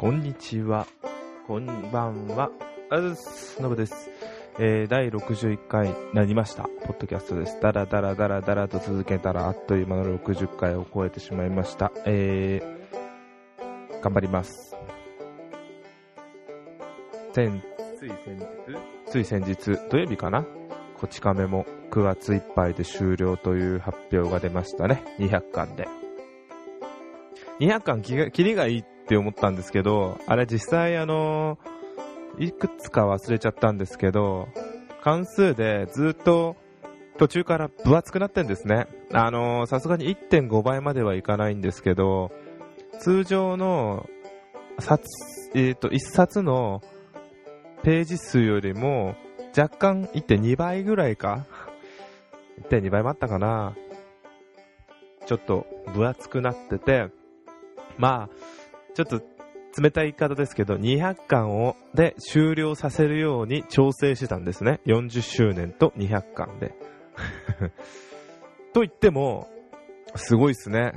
こんにちは。こんばんは。あずす。のぶです。えー、第61回になりました。ポッドキャストです。だらだらだらだらと続けたら、あっという間の60回を超えてしまいました。えー、頑張ります。先、つい先日？つい先日、土曜日かな？こち亀も9月いっぱいで終了という発表が出ましたね。200巻で。200巻きが、切りがいいってって思ったんですけど、あれ実際あのいくつか忘れちゃったんですけど、関数でずっと途中から分厚くなってんですね。あのさすがに1.5倍まではいかないんですけど、通常の冊、えっ、と、1冊のページ数よりも若干1.2倍ぐらいか。1.2倍もあったかな。ちょっと分厚くなってて、まあ、ちょっと冷たい言い方ですけど、200巻をで終了させるように調整してたんですね。40周年と200巻で。と言っても、すごいっすね。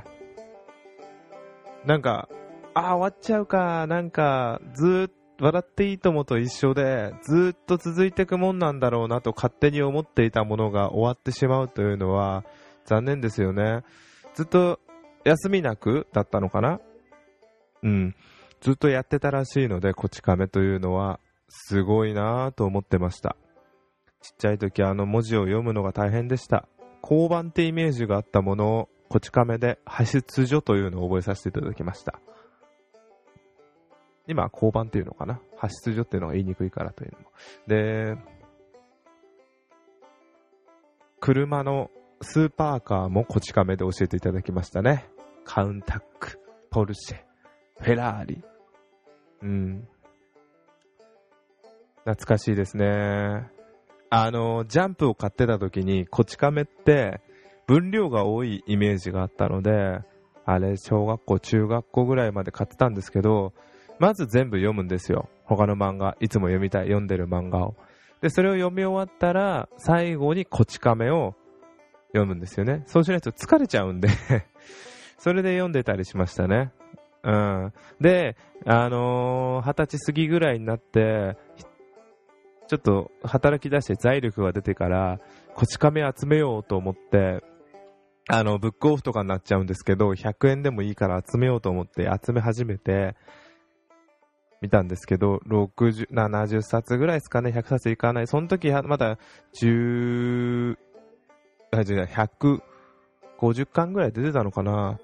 なんか、ああ、終わっちゃうか、なんか、ずっと、笑っていいともと一緒で、ずっと続いていくもんなんだろうなと勝手に思っていたものが終わってしまうというのは、残念ですよね。ずっと休みなくだったのかなうん。ずっとやってたらしいので、こち亀というのは、すごいなぁと思ってました。ちっちゃい時あの文字を読むのが大変でした。交番ってイメージがあったものを、こち亀で、派出所というのを覚えさせていただきました。今交番っていうのかな？派出所っていうのが言いにくいからというのも。で、車のスーパーカーもこち亀で教えていただきましたね。カウンタック、ポルシェ、フェラーリ。うん。懐かしいですね。あの、ジャンプを買ってた時に、こち亀って分量が多いイメージがあったので、あれ、小学校、中学校ぐらいまで買ってたんですけど、まず全部読むんですよ。他の漫画、いつも読みたい、読んでる漫画を。で、それを読み終わったら、最後にこち亀を読むんですよね。そうしないと疲れちゃうんで それで読んでたりしましたね。うん。で、あのー二十歳過ぎぐらいになって、ちょっと働き出して財力が出てから、こち亀集めようと思って、あの、ブックオフとかになっちゃうんですけど、100円でもいいから集めようと思って集め始めて、見たんですけど、60、70冊ぐらいですかね、100冊いかない。その時はまだ10、あ、違う、150巻ぐらい出てたのかな。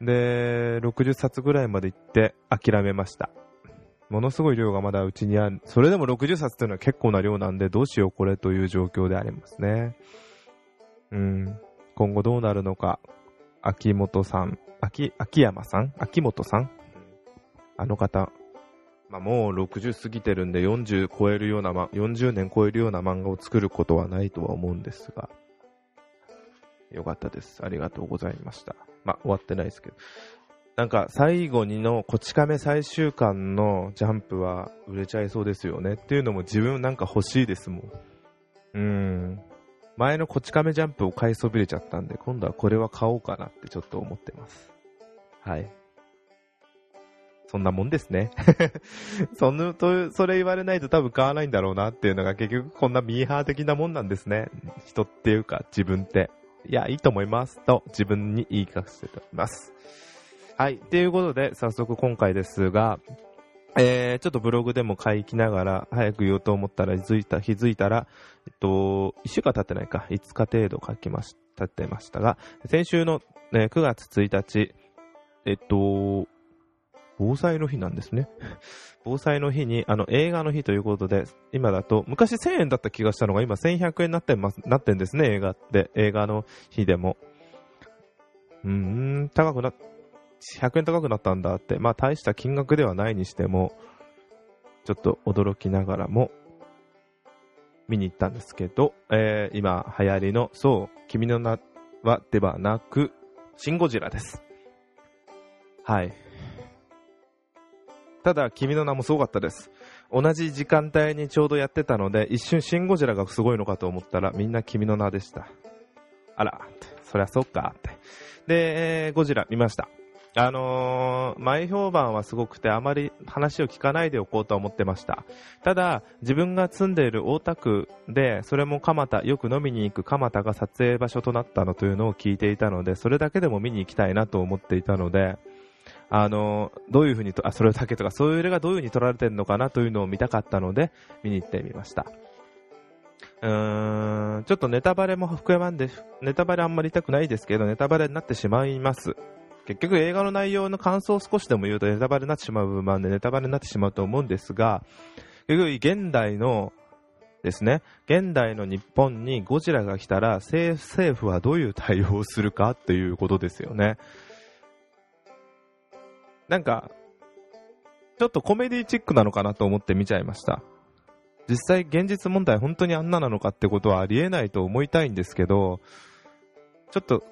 で、60冊ぐらいまで行って諦めました。ものすごい量がまだうちにある。それでも60冊というのは結構な量なんで、どうしようこれという状況でありますね。うん。今後どうなるのか。秋元さん、秋、秋山さん？秋元さん？あの方。まあ、もう60過ぎてるんで40超えるような、ま、40年超えるような漫画を作ることはないとは思うんですが。よかったです。ありがとうございました。まあ、終わってないですけど。なんか、最後にの、こち亀最終巻のジャンプは売れちゃいそうですよね。っていうのも自分なんか欲しいですもん。うん。前のこち亀ジャンプを買いそびれちゃったんで、今度はこれは買おうかなってちょっと思ってます。はい。そんなもんですね。その、と、それ言われないと多分買わないんだろうなっていうのが結局こんなミーハー的なもんなんですね。人っていうか自分って。いや、いいと思います。と自分に言い聞かせております。はい。ということで、早速今回ですが、えー、ちょっとブログでも書きながら、早く言おうと思ったら気づいた、気づいたら、えっと、1週間経ってないか、5日程度書きまし、経ってましたが、先週の、ね、9月1日、えっと、防災の日なんですね。防災の日に、あの、映画の日ということで、今だと、昔1000円だった気がしたのが、今1100円になってます、なってんですね、映画って。映画の日でも。うーん、高くな、100円高くなったんだって。まあ、大した金額ではないにしても、ちょっと驚きながらも、見に行ったんですけど、えー、今流行りの、そう、君の名はではなく、シン・ゴジラです。はい。ただ、君の名もすごかったです。同じ時間帯にちょうどやってたので、一瞬シン・ゴジラがすごいのかと思ったら、みんな君の名でした。あら、そりゃそっか、って。で、ゴジラ見ました。あのー、前評判はすごくて、あまり話を聞かないでおこうと思ってました。ただ、自分が住んでいる大田区で、それも蒲田、よく飲みに行く蒲田が撮影場所となったのというのを聞いていたので、それだけでも見に行きたいなと思っていたので、あの、どういうふうにと、あ、それだけとか、そういう例がどういうふうに撮られてるのかなというのを見たかったので、見に行ってみました。うーん、ちょっとネタバレも含まんで、ネタバレあんまり言いたくないですけど、ネタバレになってしまいます。結局映画の内容の感想を少しでも言うとネタバレになってしまう部分もあるんでネタバレになってしまうと思うんですが、結局現代のですね、現代の日本にゴジラが来たら政府はどういう対応をするかっていうことですよね。なんか、ちょっとコメディチックなのかなと思って見ちゃいました。実際現実問題本当にあんななのかってことはありえないと思いたいんですけど、ちょっと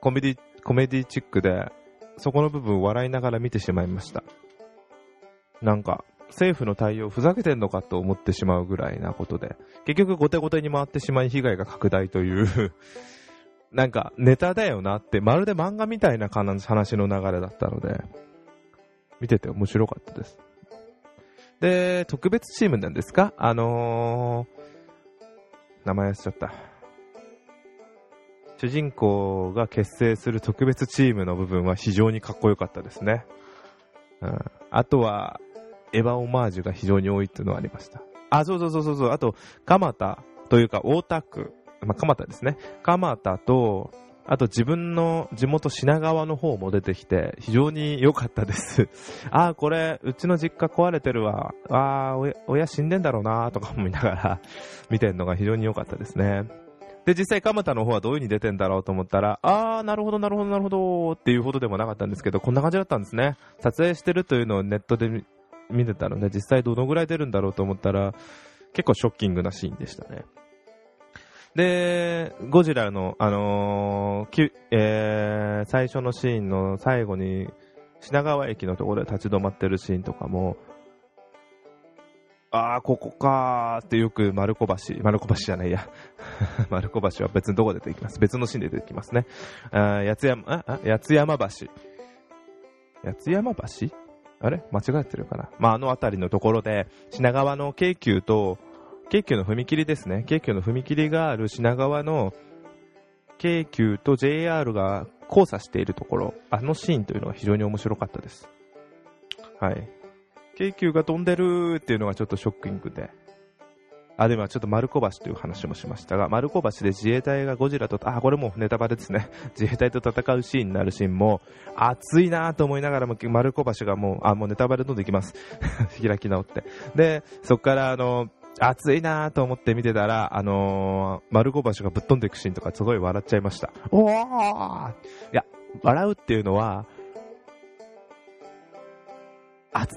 コメディコメディチックで、そこの部分笑いながら見てしまいました。なんか、政府の対応ふざけてんのかと思ってしまうぐらいなことで、結局後手後手に回ってしまい被害が拡大というなんかネタだよなって、まるで漫画みたいな話の流れだったので、見てて面白かったです。で、特別チームなんですか？あのー、名前忘れちゃった。主人公が結成する特別チームの部分は非常にかっこよかったですね。うん、あとは、エヴァオマージュが非常に多いっていうのはありました。あ、そうそうそうそうそう。あと、蒲田というか大田区、まあ、蒲田ですね。蒲田と、あと自分の地元品川の方も出てきて、非常に良かったです。ああこれ、うちの実家壊れてるわ。あ親、親死んでんだろうなとか思いながら 見てるのが非常に良かったですね。で、実際、蒲田の方はどういう風に出てんだろうと思ったら、あー、なるほど、なるほど、なるほど、っていうほどでもなかったんですけど、こんな感じだったんですね。撮影してるというのをネットで見てたので、実際どのぐらい出るんだろうと思ったら、結構ショッキングなシーンでしたね。で、ゴジラの、あのー、えー、最初のシーンの最後に、品川駅のところで立ち止まってるシーンとかも、ああ、ここかーってよく丸子橋、丸子橋じゃないや。丸子橋は別にどこで出てきます。別のシーンで出てきますね。あ八津山、あ、八津山橋。八津山橋？あれ？間違ってるかな？まあ、あの辺りのところで、品川の京急と、京急の踏切ですね。京急の踏切がある品川の京急と JR が交差しているところ、あのシーンというのが非常に面白かったです。はい。京急が飛んでるっていうのがちょっとショッキングで。あ、でもちょっと丸子橋という話もしましたが、丸子橋で自衛隊がゴジラと、あ、これもネタバレですね。自衛隊と戦うシーンになるシーンも、熱いなと思いながらも、丸子橋がもう、あ、もうネタバレどんどんいきます。開き直って。で、そっからあの、熱いなと思って見てたら、あのー、丸子橋がぶっ飛んでいくシーンとかすごい笑っちゃいました。おーいや、笑うっていうのは、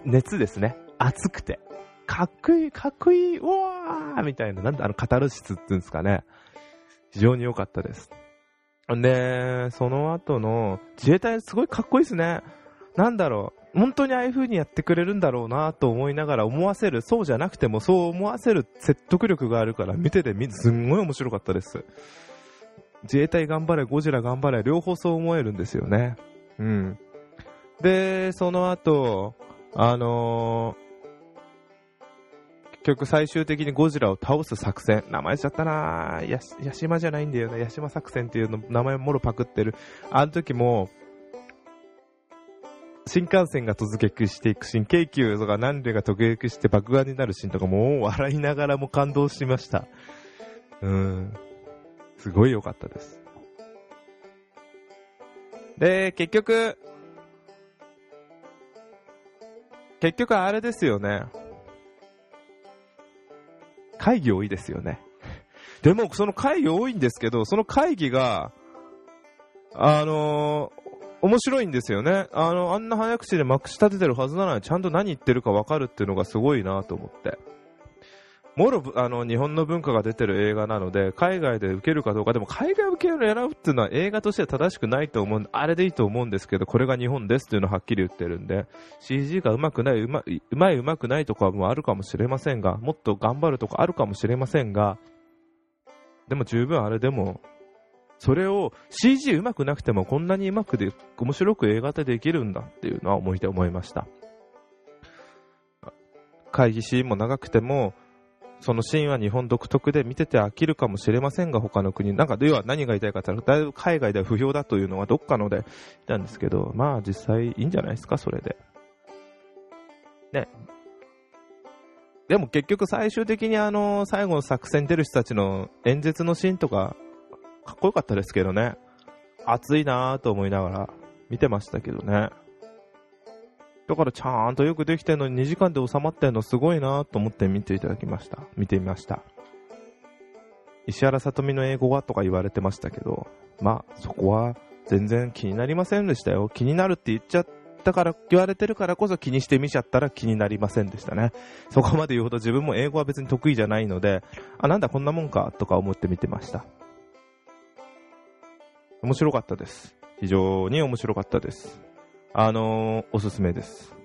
熱ですね。熱くて。かっこいい、かっこいい、うわーみたいな、なんだ、あの、カタルシスっていうんですかね。非常に良かったです。で、その後の、自衛隊すごいかっこいいですね。なんだろう。本当にああいう風にやってくれるんだろうなと思いながら思わせる、そうじゃなくてもそう思わせる説得力があるから見ててすんごい面白かったです。自衛隊頑張れ、ゴジラ頑張れ、両方そう思えるんですよね。うん。で、その後、あのー、結局最終的にゴジラを倒す作戦、名前しちゃったなや、ヤシマじゃないんだよな、ヤシマ作戦っていうの、名前もろパクってる。あの時も、新幹線が突撃していくシーン、京急とか何でが突撃して爆破になるシーンとかも笑いながらも感動しました。うん。すごい良かったです。で、結局、結局あれですよね。会議多いですよね。でも、その会議多いんですけど、その会議が、あのー、面白いんですよね。あの、あんな早口でまくし立ててるはずなのに、ちゃんと何言ってるか分かるっていうのがすごいなと思って。もろあの日本の文化が出てる映画なので海外で受けるかどうかでも海外受けを選ぶっていうのは映画としては正しくないと思うあれでいいと思うんですけどこれが日本ですっていうのをはっきり言ってるんで CG がうまくないうまうまいうまくないとかもあるかもしれませんがもっと頑張るとかあるかもしれませんがでも十分あれでもそれを CG うまくなくてもこんなにうまくで面白く映画でできるんだっていうのは思い出思いました。会議シーンも長くてもそのシーンは日本独特で見てて飽きるかもしれませんが他の国。なんか要は何が言いたいかってだいぶ海外では不評だというのはどっかので言ったんですけどまあ実際いいんじゃないですかそれで。ね。でも結局最終的にあの最後の作戦出る人たちの演説のシーンとかかっこよかったですけどね。熱いなぁと思いながら見てましたけどね。だからちゃんとよくできてるのに2時間で収まってるのすごいなと思って見ていただきました。見てみました。石原さとみの英語はとか言われてましたけど、まあそこは全然気になりませんでしたよ。気になるって言っちゃったから、言われてるからこそ気にしてみちゃったら気になりませんでしたね。そこまで言うほど自分も英語は別に得意じゃないので、あ、なんだこんなもんかとか思って見てました。面白かったです。非常に面白かったです。あのー、おすすめです。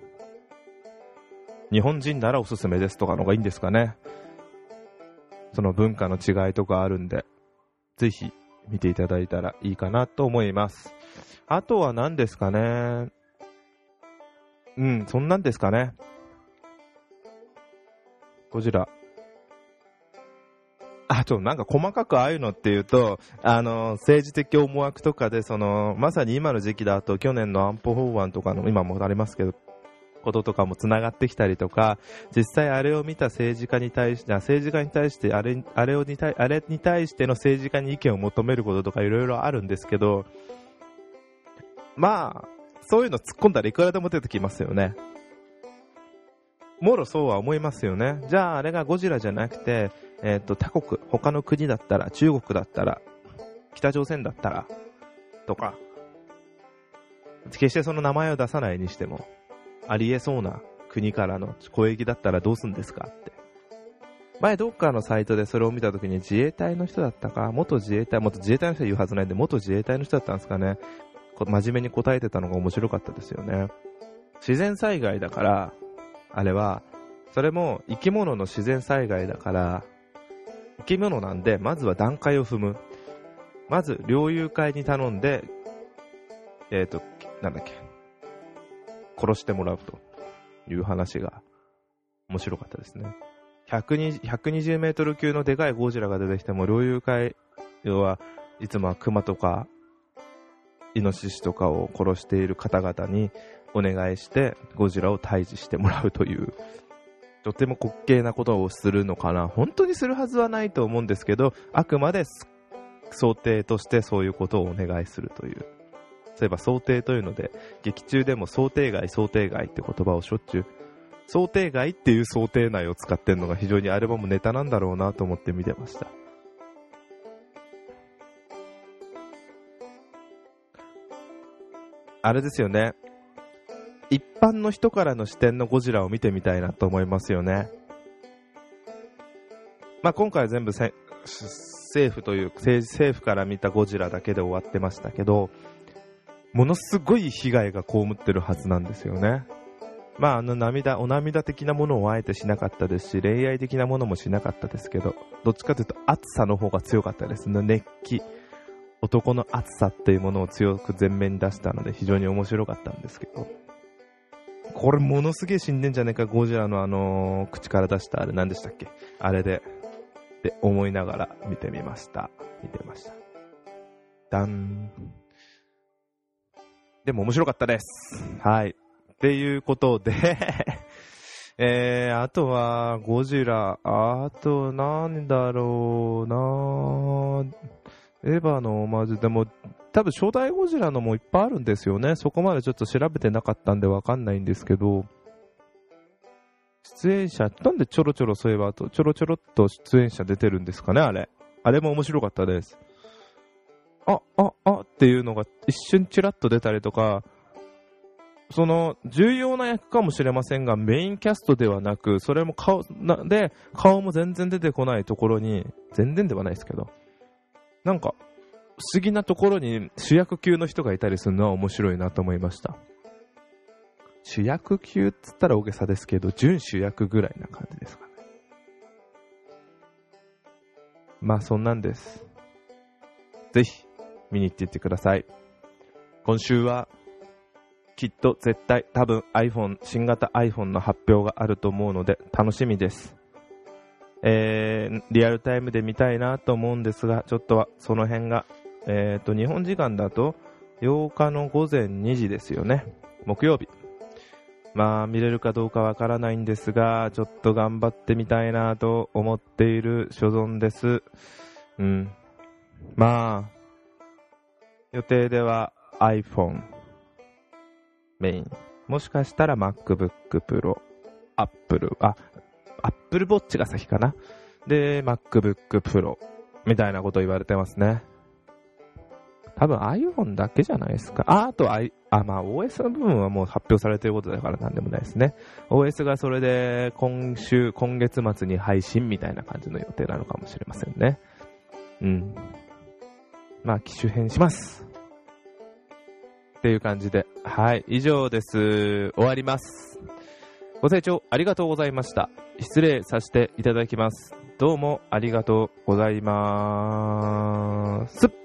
日本人ならおすすめですとかのがいいんですかね。その文化の違いとかあるんで、ぜひ見ていただいたらいいかなと思います。あとは何ですかね。うん、そんなんですかね。ゴジラ、あと、なんか細かくああいうのっていうと、あの、政治的思惑とかで、その、まさに今の時期だと、去年の安保法案とかの、今もありますけど、こととかもつながってきたりとか、実際あれを見た政治家に対して、政治家に対して、あれ、あれをに対、あれに対しての政治家に意見を求めることとかいろいろあるんですけど、まあ、そういうの突っ込んだらいくらでも出てきますよね。もろそうは思いますよね。じゃああれがゴジラじゃなくて、えっ、ー、と、他国、他の国だったら、中国だったら、北朝鮮だったら、とか、決してその名前を出さないにしても、ありえそうな国からの攻撃だったらどうすんですか？って。前どっかのサイトでそれを見たときに自衛隊の人だったか、元自衛隊、元自衛隊の人は言うはずないんで、元自衛隊の人だったんですかね？真面目に答えてたのが面白かったですよね。自然災害だから、あれは、それも生き物の自然災害だから、生き物なんで、まずは段階を踏む。まず、猟友会に頼んで、えっ、ー、と、なんだっけ、殺してもらうという話が面白かったですね。120メートル級のでかいゴジラが出てきても、猟友会、要はいつもは熊とか、イノシシとかを殺している方々にお願いして、ゴジラを退治してもらうというとても滑稽なことをするのかな。本当にするはずはないと思うんですけどあくまで想定としてそういうことをお願いするという。そういえば想定というので劇中でも想定外想定外って言葉をしょっちゅう。想定外っていう想定内を使ってるのが非常にアルバムネタなんだろうなと思って見てました。あれですよね。一般の人からの視点のゴジラを見てみたいなと思いますよね。まあ、今回は全部政府という政府から見たゴジラだけで終わってましたけど、ものすごい被害が被ってるはずなんですよね。まあ、あの涙、お涙的なものをあえてしなかったですし、恋愛的なものもしなかったですけど、どっちかというと暑さの方が強かったですね。熱気。男の熱さっていうものを強く前面に出したので非常に面白かったんですけど。これものすげえ死んでんじゃねえか、ゴジラのあのー、口から出したあれ何でしたっけ？あれで、って思いながら見てみました。見てました。ダン。でも面白かったです。はい。っていうことで えー、あとは、ゴジラ、あと、なんだろうなエヴァのオマージュ、でも、多分初代ゴジラのもいっぱいあるんですよね。そこまでちょっと調べてなかったんでわかんないんですけど、出演者、なんでちょろちょろそういえば、ちょろちょろっと出演者出てるんですかね、あれ。あれも面白かったです。あ、あ、あっていうのが一瞬チラッと出たりとか、その重要な役かもしれませんが、メインキャストではなく、それも顔なで、顔も全然出てこないところに、全然ではないですけど、なんか、不思議なところに主役級の人がいたりするのは面白いなと思いました。主役級っつったら大げさですけど、準主役ぐらいな感じですかね。まあそんなんです。ぜひ見に行っていってください。今週は、きっと絶対多分 iPhone、新型 iPhone の発表があると思うので楽しみです。えー、リアルタイムで見たいなと思うんですが、ちょっとはその辺が、えーと、日本時間だと8日の午前2時ですよね。木曜日。まあ、見れるかどうかわからないんですが、ちょっと頑張ってみたいなと思っている所存です。うん。まあ、予定では iPhone メイン。もしかしたら MacBook Pro、Apple、あ、Apple Watch が先かな。で、MacBook Pro みたいなこと言われてますね。多分 iPhone だけじゃないですか。あ、あと、I、あ、まあ OS の部分はもう発表されてることだからなんでもないですね。OS がそれで今週、今月末に配信みたいな感じの予定なのかもしれませんね。うん。まあ機種変します。っていう感じで。はい、以上です。終わります。ご清聴ありがとうございました。失礼させていただきます。どうもありがとうございます。